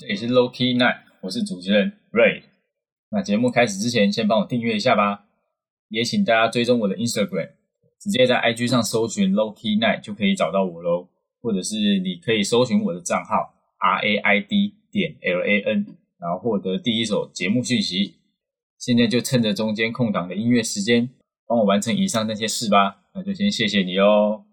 这里是 Low Key Night，我是主持人 Ray。那节目开始之前，先帮我订阅一下吧，也请大家追踪我的 Instagram，直接在 IG 上搜寻 Low Key Night 就可以找到我喽，或者是你可以搜寻我的账号 R A I D 点 L A N，然后获得第一手节目讯息。现在就趁着中间空档的音乐时间，帮我完成以上那些事吧。那就先谢谢你哦。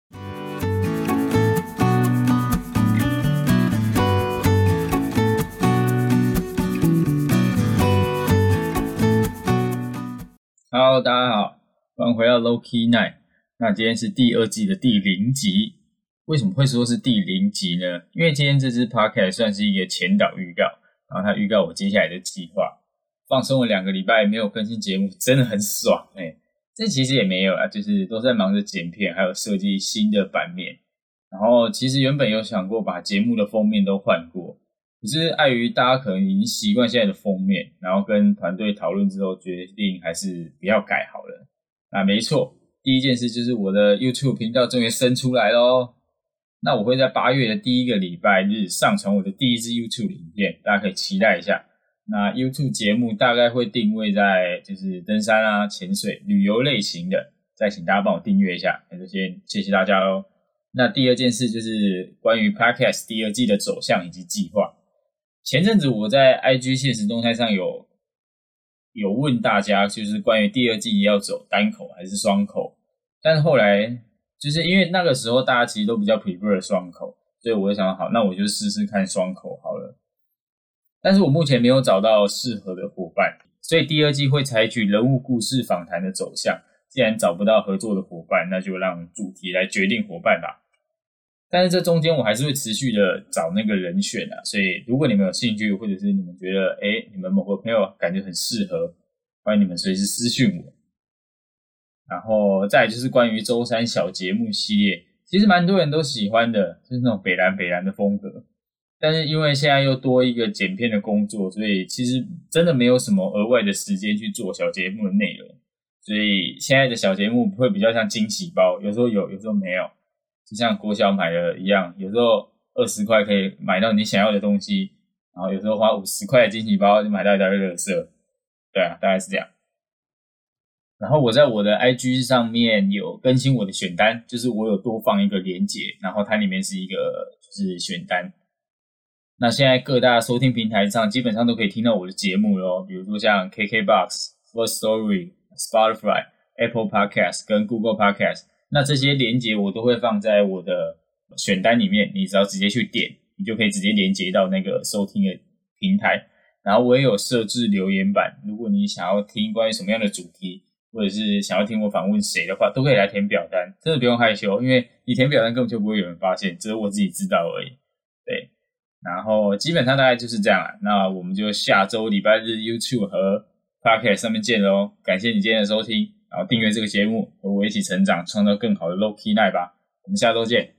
大家好，欢迎回到 Low Key Night。那今天是第二季的第零集。为什么会说是第零集呢？因为今天这支 Podcast 算是一个前导预告，然后它预告我接下来的计划。放松了两个礼拜没有更新节目，真的很爽哎。这其实也没有啊，就是都在忙着剪片，还有设计新的版面。然后其实原本有想过把节目的封面都换过。只是碍于大家可能已经习惯现在的封面，然后跟团队讨论之后，决定还是不要改好了。那没错，第一件事就是我的 YouTube 频道终于生出来喽。那我会在八月的第一个礼拜日上传我的第一支 YouTube 影片，大家可以期待一下。那 YouTube 节目大概会定位在就是登山啊、潜水、旅游类型的，再请大家帮我订阅一下。那就先谢谢大家喽。那第二件事就是关于 Podcast 第二季的走向以及计划。前阵子我在 IG 现实动态上有有问大家，就是关于第二季要走单口还是双口，但是后来就是因为那个时候大家其实都比较 prefer 双口，所以我就想好，那我就试试看双口好了。但是我目前没有找到适合的伙伴，所以第二季会采取人物故事访谈的走向。既然找不到合作的伙伴，那就让主题来决定伙伴吧。但是这中间我还是会持续的找那个人选啊，所以如果你们有兴趣，或者是你们觉得哎，你们某个朋友感觉很适合，欢迎你们随时私讯我。然后再就是关于周三小节目系列，其实蛮多人都喜欢的，就是那种北蓝北蓝的风格。但是因为现在又多一个剪片的工作，所以其实真的没有什么额外的时间去做小节目的内容，所以现在的小节目会比较像惊喜包，有时候有，有时候没有。就像国小买的一样，有时候二十块可以买到你想要的东西，然后有时候花五十块的惊喜包就买到一袋乐色，对啊，大概是这样。然后我在我的 IG 上面有更新我的选单，就是我有多放一个连接，然后它里面是一个就是选单。那现在各大收听平台上基本上都可以听到我的节目喽，比如说像 KKBox、First Story、Spotify、Apple Podcast 跟 Google Podcast。那这些连接我都会放在我的选单里面，你只要直接去点，你就可以直接连接到那个收听的平台。然后我也有设置留言板，如果你想要听关于什么样的主题，或者是想要听我访问谁的话，都可以来填表单，真的不用害羞，因为你填表单根本就不会有人发现，只有我自己知道而已。对，然后基本上大概就是这样了。那我们就下周礼拜日 YouTube 和 Podcast 上面见喽！感谢你今天的收听。然后订阅这个节目，和我一起成长，创造更好的 Low Key Night 吧。我们下周见。